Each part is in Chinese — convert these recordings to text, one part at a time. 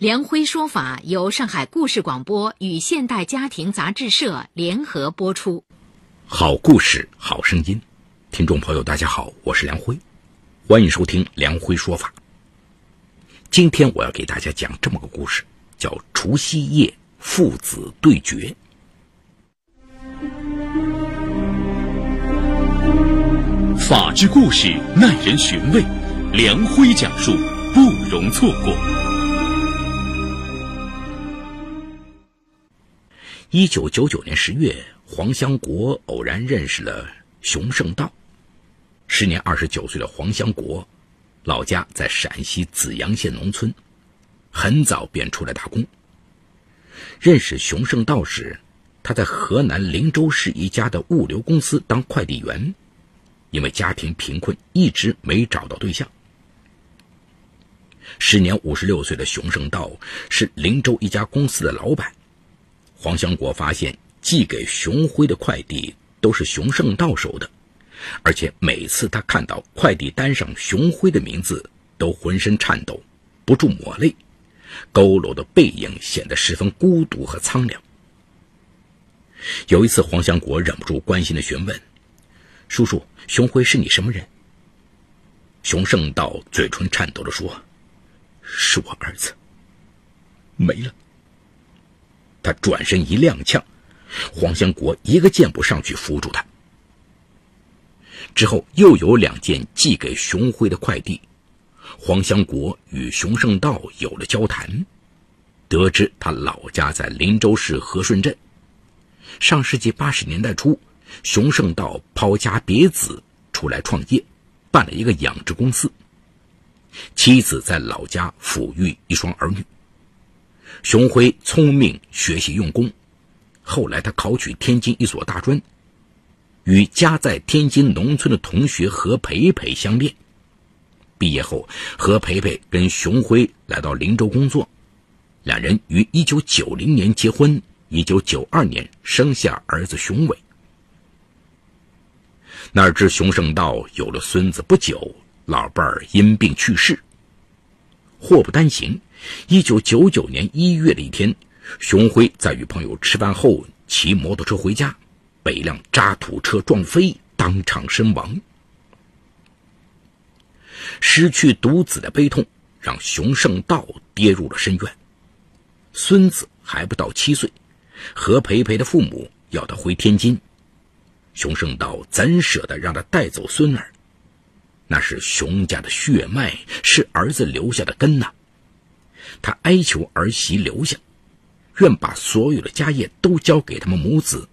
梁辉说法由上海故事广播与现代家庭杂志社联合播出。好故事，好声音，听众朋友，大家好，我是梁辉，欢迎收听梁辉说法。今天我要给大家讲这么个故事，叫《除夕夜父子对决》。法治故事耐人寻味，梁辉讲述不容错过。一九九九年十月，黄香国偶然认识了熊胜道。时年二十九岁的黄香国，老家在陕西紫阳县农村，很早便出来打工。认识熊胜道时，他在河南灵州市一家的物流公司当快递员，因为家庭贫困，一直没找到对象。时年五十六岁的熊胜道是灵州一家公司的老板。黄香国发现寄给熊辉的快递都是熊胜道收的，而且每次他看到快递单上熊辉的名字，都浑身颤抖，不住抹泪，佝偻的背影显得十分孤独和苍凉。有一次，黄香国忍不住关心的询问：“叔叔，熊辉是你什么人？”熊胜道嘴唇颤抖着说：“是我儿子，没了。”他转身一踉跄，黄香国一个箭步上去扶住他。之后又有两件寄给熊辉的快递，黄香国与熊胜道有了交谈，得知他老家在林州市和顺镇。上世纪八十年代初，熊胜道抛家别子出来创业，办了一个养殖公司，妻子在老家抚育一双儿女。熊辉聪明，学习用功。后来他考取天津一所大专，与家在天津农村的同学何培培相恋。毕业后，何培培跟熊辉来到林州工作，两人于1990年结婚，1992年生下儿子熊伟。哪知熊胜道有了孙子不久，老伴儿因病去世。祸不单行。一九九九年一月的一天，熊辉在与朋友吃饭后骑摩托车回家，被一辆渣土车撞飞，当场身亡。失去独子的悲痛让熊胜道跌入了深渊。孙子还不到七岁，何培培的父母要他回天津，熊胜道怎舍得让他带走孙儿？那是熊家的血脉，是儿子留下的根呐。他哀求儿媳留下，愿把所有的家业都交给他们母子，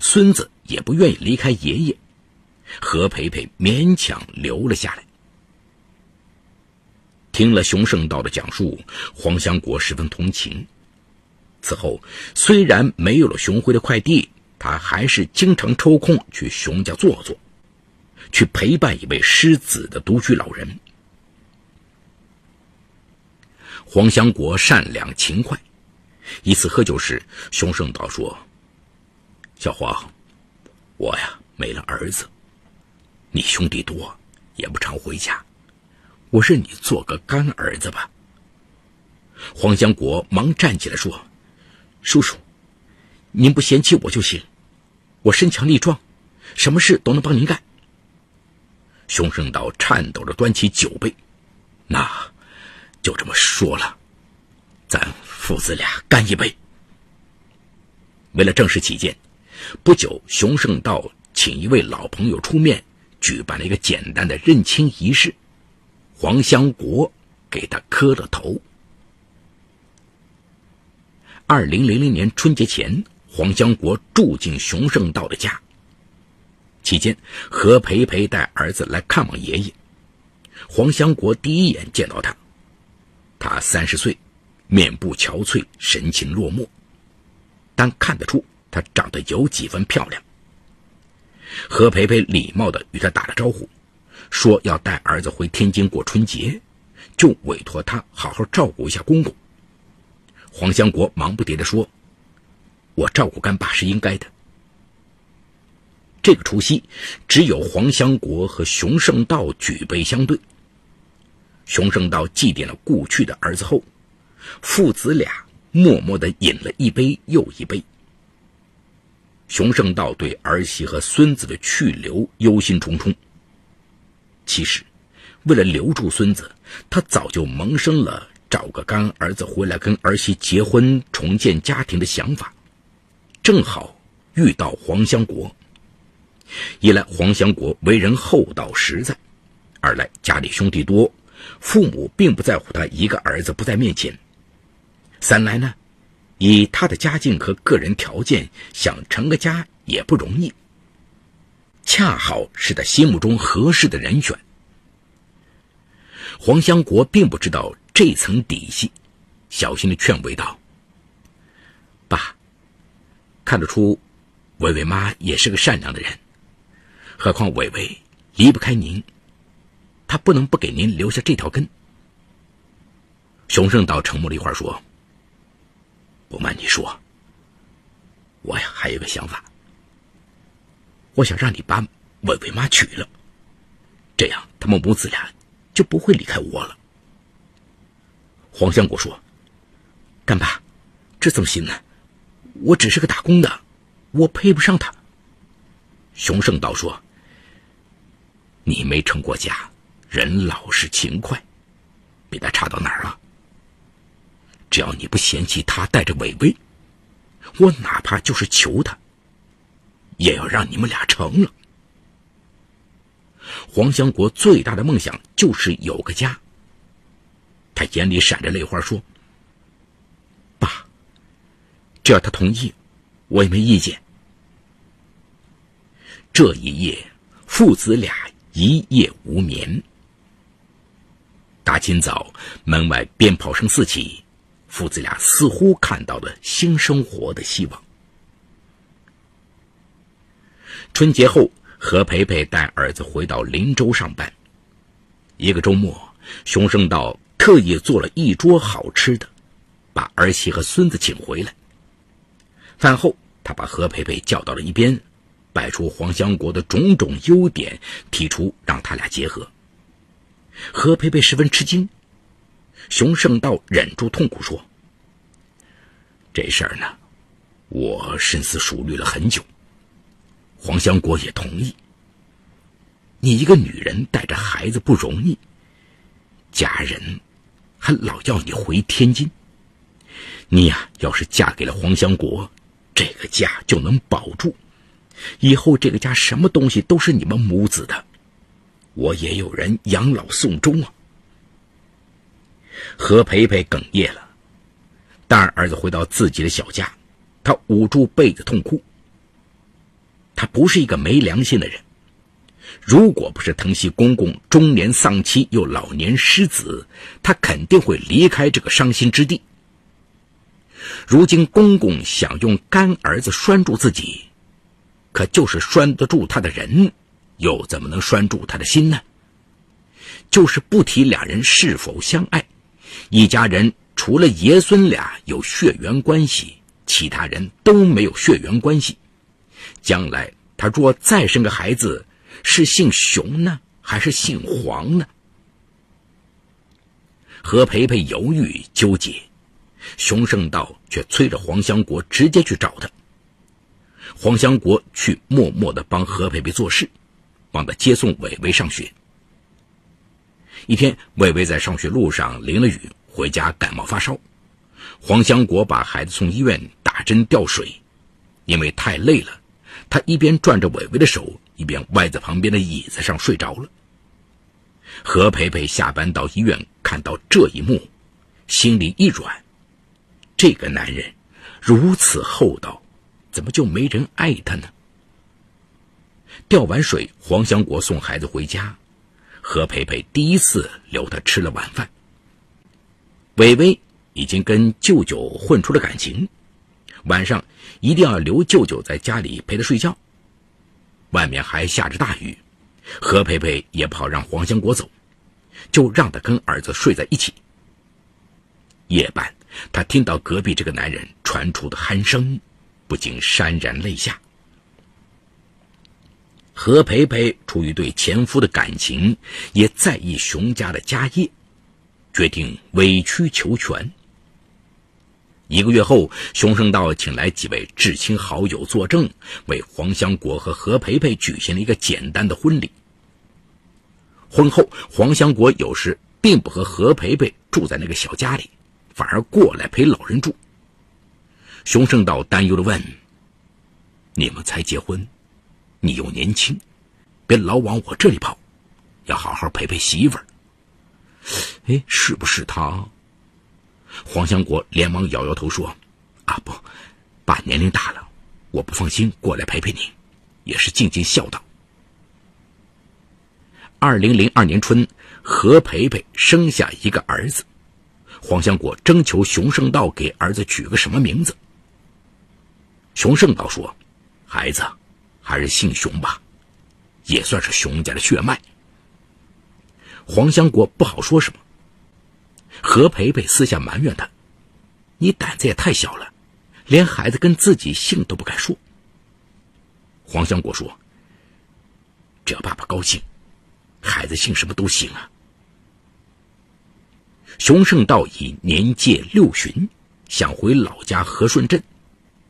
孙子也不愿意离开爷爷。何培培勉强留了下来。听了熊胜道的讲述，黄香国十分同情。此后，虽然没有了熊辉的快递，他还是经常抽空去熊家坐坐，去陪伴一位失子的独居老人。黄香国善良勤快。一次喝酒时，熊胜道说：“小黄，我呀没了儿子，你兄弟多，也不常回家，我认你做个干儿子吧。”黄香国忙站起来说：“叔叔，您不嫌弃我就行，我身强力壮，什么事都能帮您干。”熊胜道颤抖着端起酒杯，那。就这么说了，咱父子俩干一杯。为了正式起见，不久，熊胜道请一位老朋友出面，举办了一个简单的认亲仪式。黄香国给他磕了头。二零零零年春节前，黄香国住进熊胜道的家。期间，何培培带儿子来看望爷爷。黄香国第一眼见到他。他三十岁，面部憔悴，神情落寞，但看得出他长得有几分漂亮。何培培礼貌地与他打了招呼，说要带儿子回天津过春节，就委托他好好照顾一下公公。黄香国忙不迭地说：“我照顾干爸是应该的。”这个除夕，只有黄香国和熊胜道举杯相对。熊胜道祭奠了故去的儿子后，父子俩默默地饮了一杯又一杯。熊胜道对儿媳和孙子的去留忧心忡忡。其实，为了留住孙子，他早就萌生了找个干儿子回来跟儿媳结婚、重建家庭的想法。正好遇到黄香国。一来黄香国为人厚道实在，二来家里兄弟多，父母并不在乎他一个儿子不在面前。三来呢，以他的家境和个人条件，想成个家也不容易。恰好是他心目中合适的人选。黄香国并不知道这层底细，小心的劝慰道：“爸，看得出，伟伟妈也是个善良的人。”何况伟伟离不开您，他不能不给您留下这条根。熊胜道沉默了一会儿，说：“不瞒你说，我呀还有个想法，我想让你把伟伟妈娶了，这样他们母子俩就不会离开我了。”黄香国说：“干爸，这怎么行呢？我只是个打工的，我配不上他。”熊胜道说。你没成过家，人老实勤快，比他差到哪儿啊？只要你不嫌弃他带着伟伟，我哪怕就是求他，也要让你们俩成了。黄香国最大的梦想就是有个家。他眼里闪着泪花，说：“爸，只要他同意，我也没意见。”这一夜，父子俩。一夜无眠。大清早，门外鞭炮声四起，父子俩似乎看到了新生活的希望。春节后，何培培带儿子回到林州上班。一个周末，熊胜道特意做了一桌好吃的，把儿媳和孙子请回来。饭后，他把何培培叫到了一边。摆出黄香国的种种优点，提出让他俩结合。何培培十分吃惊，熊胜道忍住痛苦说：“这事儿呢，我深思熟虑了很久。黄香国也同意。你一个女人带着孩子不容易，家人还老要你回天津。你呀，要是嫁给了黄香国，这个家就能保住。”以后这个家什么东西都是你们母子的，我也有人养老送终啊。何培培哽咽了，大儿子回到自己的小家，他捂住被子痛哭。他不是一个没良心的人，如果不是疼惜公公中年丧妻又老年失子，他肯定会离开这个伤心之地。如今公公想用干儿子拴住自己。可就是拴得住他的人，又怎么能拴住他的心呢？就是不提俩人是否相爱，一家人除了爷孙俩有血缘关系，其他人都没有血缘关系。将来他若再生个孩子，是姓熊呢，还是姓黄呢？何培培犹豫纠结，熊胜道却催着黄香国直接去找他。黄香国去默默的帮何培培做事，忘了接送伟伟上学。一天，伟伟在上学路上淋了雨，回家感冒发烧。黄香国把孩子送医院打针吊水，因为太累了，他一边转着伟伟的手，一边歪在旁边的椅子上睡着了。何培培下班到医院，看到这一幕，心里一软，这个男人如此厚道。怎么就没人爱他呢？吊完水，黄香国送孩子回家，何培培第一次留他吃了晚饭。伟伟已经跟舅舅混出了感情，晚上一定要留舅舅在家里陪他睡觉。外面还下着大雨，何培培也不好让黄香国走，就让他跟儿子睡在一起。夜半，他听到隔壁这个男人传出的鼾声，不禁潸然泪下。何培培出于对前夫的感情，也在意熊家的家业，决定委曲求全。一个月后，熊胜道请来几位至亲好友作证，为黄香国和何培培举行了一个简单的婚礼。婚后，黄香国有时并不和何培培住在那个小家里，反而过来陪老人住。熊胜道担忧的问：“你们才结婚？”你又年轻，别老往我这里跑，要好好陪陪媳妇儿。哎，是不是他？黄香国连忙摇摇头说：“啊，不，爸年龄大了，我不放心过来陪陪你，也是尽尽孝道。”二零零二年春，何培培生下一个儿子，黄香国征求熊胜道给儿子取个什么名字。熊胜道说：“孩子。”还是姓熊吧，也算是熊家的血脉。黄香国不好说什么。何培培私下埋怨他：“你胆子也太小了，连孩子跟自己姓都不敢说。”黄香国说：“只要爸爸高兴，孩子姓什么都行啊。”熊胜道已年届六旬，想回老家和顺镇，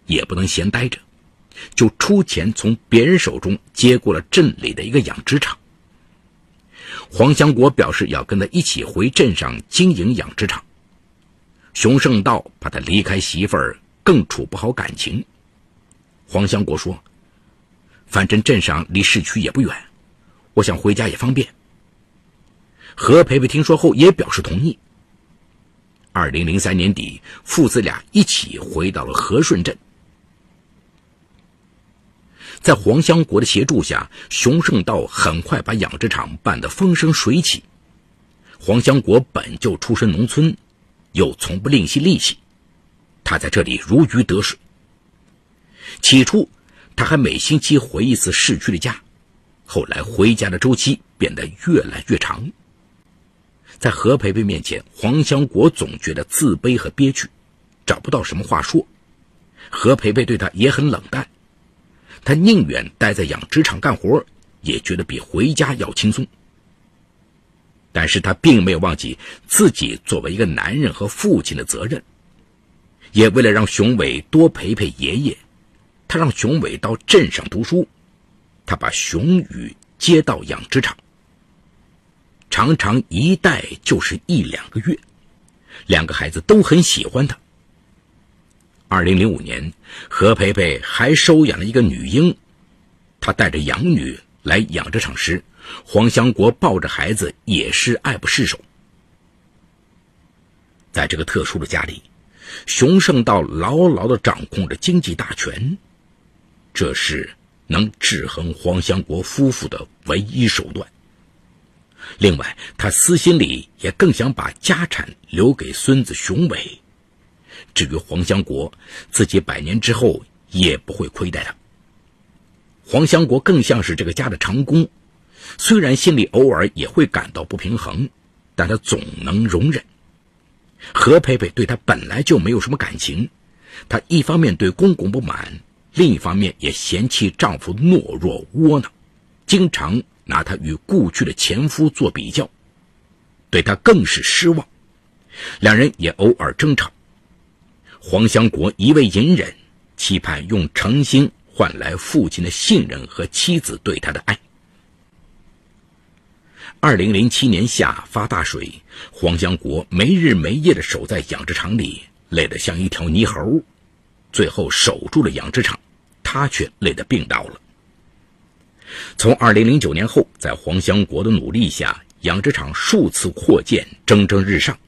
也不能闲待着。就出钱从别人手中接过了镇里的一个养殖场。黄香国表示要跟他一起回镇上经营养殖场。熊胜道怕他离开媳妇儿，更处不好感情。黄香国说：“反正镇上离市区也不远，我想回家也方便。”何培培听说后也表示同意。二零零三年底，父子俩一起回到了和顺镇。在黄香国的协助下，熊胜道很快把养殖场办得风生水起。黄香国本就出身农村，又从不吝惜力气，他在这里如鱼得水。起初，他还每星期回一次市区的家，后来回家的周期变得越来越长。在何培培面前，黄香国总觉得自卑和憋屈，找不到什么话说。何培培对他也很冷淡。他宁愿待在养殖场干活，也觉得比回家要轻松。但是他并没有忘记自己作为一个男人和父亲的责任，也为了让熊伟多陪陪爷爷，他让熊伟到镇上读书，他把熊宇接到养殖场，常常一待就是一两个月，两个孩子都很喜欢他。二零零五年，何培培还收养了一个女婴。他带着养女来养殖场时，黄香国抱着孩子也是爱不释手。在这个特殊的家里，熊胜道牢牢地掌控着经济大权，这是能制衡黄香国夫妇的唯一手段。另外，他私心里也更想把家产留给孙子熊伟。至于黄香国，自己百年之后也不会亏待他。黄香国更像是这个家的长工，虽然心里偶尔也会感到不平衡，但他总能容忍。何培培对他本来就没有什么感情，她一方面对公公不满，另一方面也嫌弃丈夫懦弱窝囊，经常拿他与故去的前夫做比较，对他更是失望。两人也偶尔争吵。黄香国一味隐忍，期盼用诚心换来父亲的信任和妻子对他的爱。二零零七年夏发大水，黄香国没日没夜的守在养殖场里，累得像一条泥猴。最后守住了养殖场，他却累得病倒了。从二零零九年后，在黄香国的努力下，养殖场数次扩建，蒸蒸日上。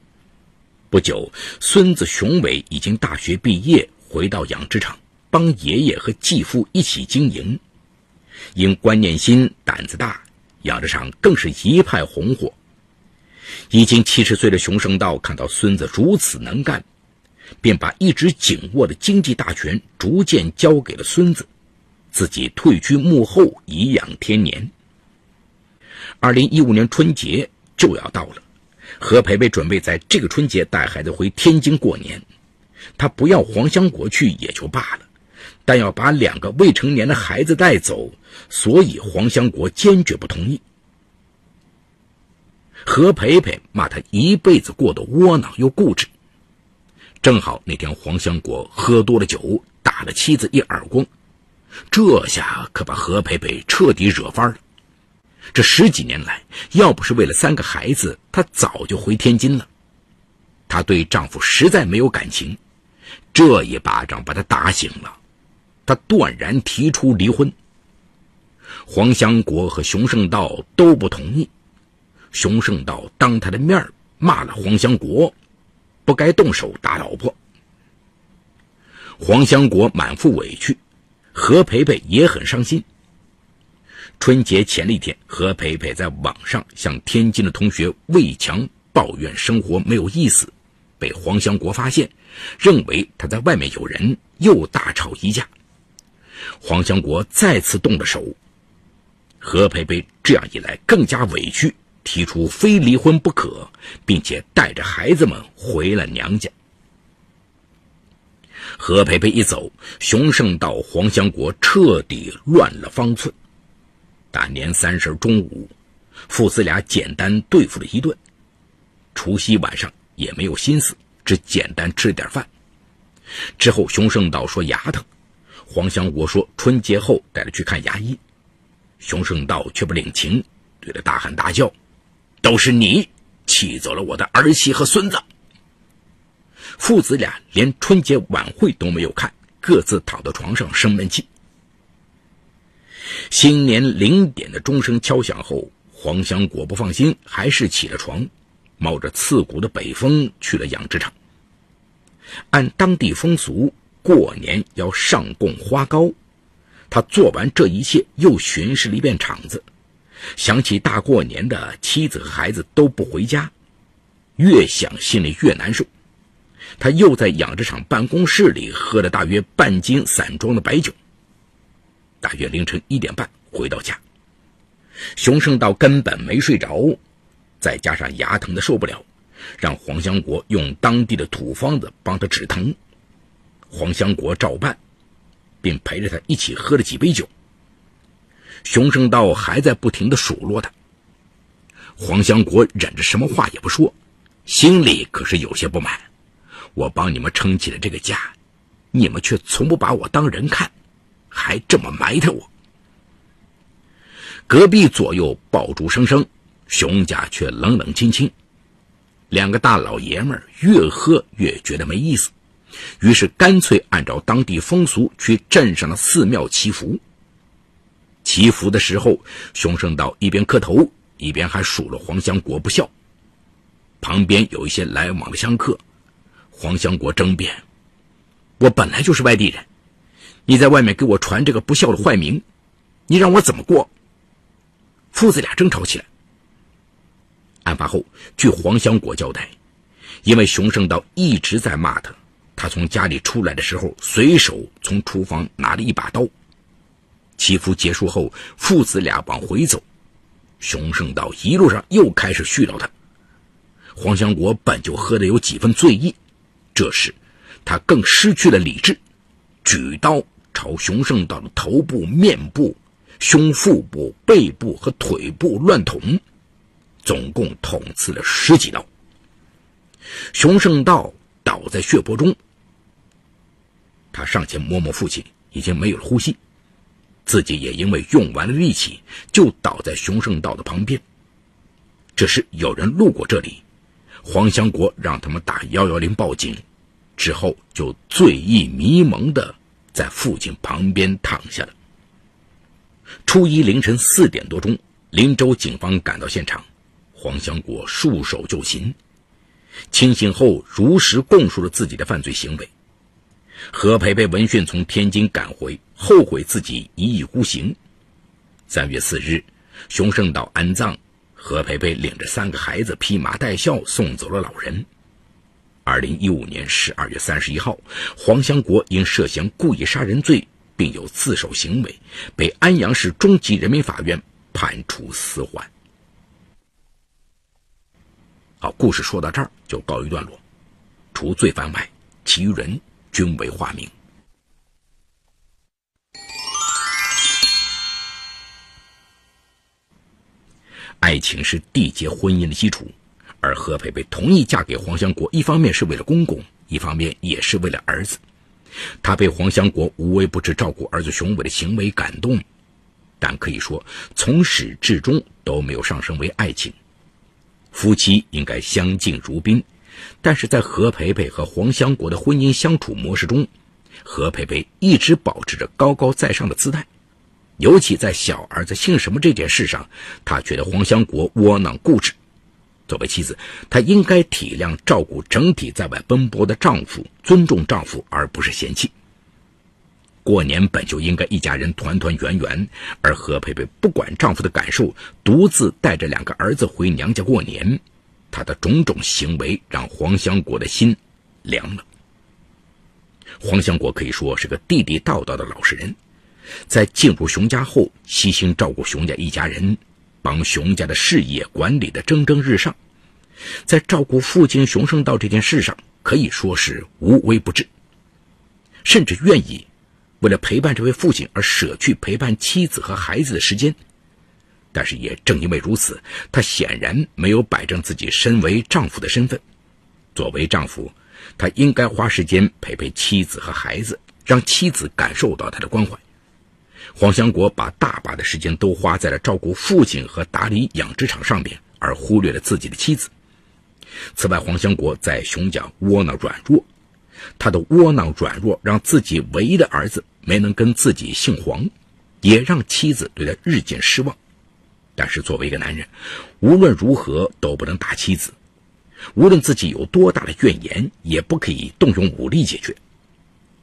不久，孙子熊伟已经大学毕业，回到养殖场，帮爷爷和继父一起经营。因观念新、胆子大，养殖场更是一派红火。已经七十岁的熊胜道看到孙子如此能干，便把一直紧握的经济大权逐渐交给了孙子，自己退居幕后，颐养天年。二零一五年春节就要到了，何培培准备在这个春节带孩子回天津过年。他不要黄香国去也就罢了，但要把两个未成年的孩子带走，所以黄香国坚决不同意。何培培骂他一辈子过得窝囊又固执。正好那天黄香国喝多了酒，打了妻子一耳光，这下可把何培培彻底惹翻了。这十几年来，要不是为了三个孩子，她早就回天津了。她对丈夫实在没有感情，这一巴掌把她打醒了，她断然提出离婚。黄香国和熊胜道都不同意。熊胜道当他的面骂了黄香国，不该动手打老婆。黄香国满腹委屈，何培培也很伤心。春节前一天，何培培在网上向天津的同学魏强抱怨生活没有意思，被黄香国发现，认为他在外面有人，又大吵一架。黄香国再次动了手，何培培这样一来更加委屈，提出非离婚不可，并且带着孩子们回了娘家。何培培一走，熊胜道、黄香国彻底乱了方寸。大年三十中午，父子俩简单对付了一顿。除夕晚上也没有心思，只简单吃点饭。之后，熊胜道说牙疼，黄香国说春节后带他去看牙医。熊胜道却不领情，对他大喊大叫：“都是你气走了我的儿媳和孙子！”父子俩连春节晚会都没有看，各自躺到床上生闷气。新年零点的钟声敲响后，黄香果不放心，还是起了床，冒着刺骨的北风去了养殖场。按当地风俗，过年要上供花糕。他做完这一切，又巡视了一遍场子，想起大过年的，妻子和孩子都不回家，越想心里越难受。他又在养殖场办公室里喝了大约半斤散装的白酒。大约凌晨一点半回到家，熊胜道根本没睡着，再加上牙疼的受不了，让黄香国用当地的土方子帮他止疼。黄香国照办，并陪着他一起喝了几杯酒。熊胜道还在不停的数落他，黄香国忍着什么话也不说，心里可是有些不满。我帮你们撑起了这个家，你们却从不把我当人看。还这么埋汰我！隔壁左右爆竹声声，熊家却冷冷清清。两个大老爷们越喝越觉得没意思，于是干脆按照当地风俗去镇上的寺庙祈福。祈福的时候，熊胜道一边磕头，一边还数了黄香国不孝。旁边有一些来往的香客，黄香国争辩：“我本来就是外地人。”你在外面给我传这个不孝的坏名，你让我怎么过？父子俩争吵起来。案发后，据黄香果交代，因为熊胜道一直在骂他，他从家里出来的时候，随手从厨房拿了一把刀。祈福结束后，父子俩往回走，熊胜道一路上又开始絮叨他。黄香国本就喝得有几分醉意，这时他更失去了理智，举刀。朝熊胜道的头部、面部、胸腹部、背部和腿部乱捅，总共捅刺了十几刀。熊胜道倒在血泊中，他上前摸摸父亲，已经没有了呼吸，自己也因为用完了力气，就倒在熊胜道的旁边。这时有人路过这里，黄香国让他们打幺幺零报警，之后就醉意迷蒙的。在父亲旁边躺下了。初一凌晨四点多钟，林州警方赶到现场，黄香国束手就擒。清醒后，如实供述了自己的犯罪行为。何培培闻讯从天津赶回，后悔自己一意孤行。三月四日，熊胜道安葬，何培培领着三个孩子披麻戴孝送走了老人。二零一五年十二月三十一号，黄香国因涉嫌故意杀人罪，并有自首行为，被安阳市中级人民法院判处死缓。好，故事说到这儿就告一段落。除罪犯外，其余人均为化名。爱情是缔结婚姻的基础。而何培培同意嫁给黄香国，一方面是为了公公，一方面也是为了儿子。他被黄香国无微不至照顾儿子雄伟的行为感动，但可以说从始至终都没有上升为爱情。夫妻应该相敬如宾，但是在何培培和黄香国的婚姻相处模式中，何培培一直保持着高高在上的姿态，尤其在小儿子姓什么这件事上，他觉得黄香国窝囊固执。作为妻子，她应该体谅、照顾整体在外奔波的丈夫，尊重丈夫，而不是嫌弃。过年本就应该一家人团团圆圆，而何佩佩不管丈夫的感受，独自带着两个儿子回娘家过年，她的种种行为让黄香国的心凉了。黄香国可以说是个地地道道的老实人，在进入熊家后，悉心照顾熊家一家人。帮熊家的事业管理的蒸蒸日上，在照顾父亲熊胜道这件事上可以说是无微不至，甚至愿意为了陪伴这位父亲而舍去陪伴妻子和孩子的时间。但是也正因为如此，他显然没有摆正自己身为丈夫的身份。作为丈夫，他应该花时间陪陪妻子和孩子，让妻子感受到他的关怀。黄香国把大把的时间都花在了照顾父亲和打理养殖场上面，而忽略了自己的妻子。此外，黄香国在熊家窝囊软弱，他的窝囊软弱让自己唯一的儿子没能跟自己姓黄，也让妻子对他日渐失望。但是，作为一个男人，无论如何都不能打妻子，无论自己有多大的怨言，也不可以动用武力解决。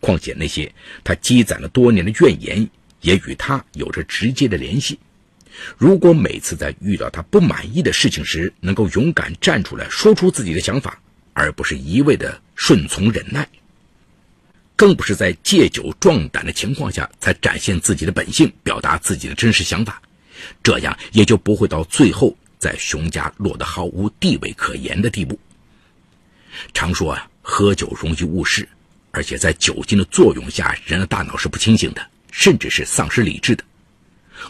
况且，那些他积攒了多年的怨言。也与他有着直接的联系。如果每次在遇到他不满意的事情时，能够勇敢站出来说出自己的想法，而不是一味的顺从忍耐，更不是在借酒壮胆的情况下才展现自己的本性，表达自己的真实想法，这样也就不会到最后在熊家落得毫无地位可言的地步。常说啊，喝酒容易误事，而且在酒精的作用下，人的大脑是不清醒的。甚至是丧失理智的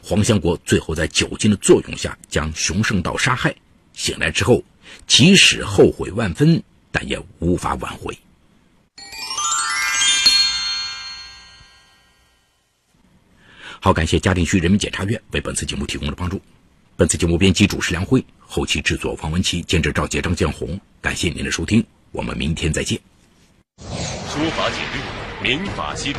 黄香国，最后在酒精的作用下将熊胜道杀害。醒来之后，即使后悔万分，但也无法挽回。好，感谢嘉定区人民检察院为本次节目提供的帮助。本次节目编辑主持梁辉，后期制作王文琪，监制赵杰、张建红。感谢您的收听，我们明天再见。说法解律，民法析理。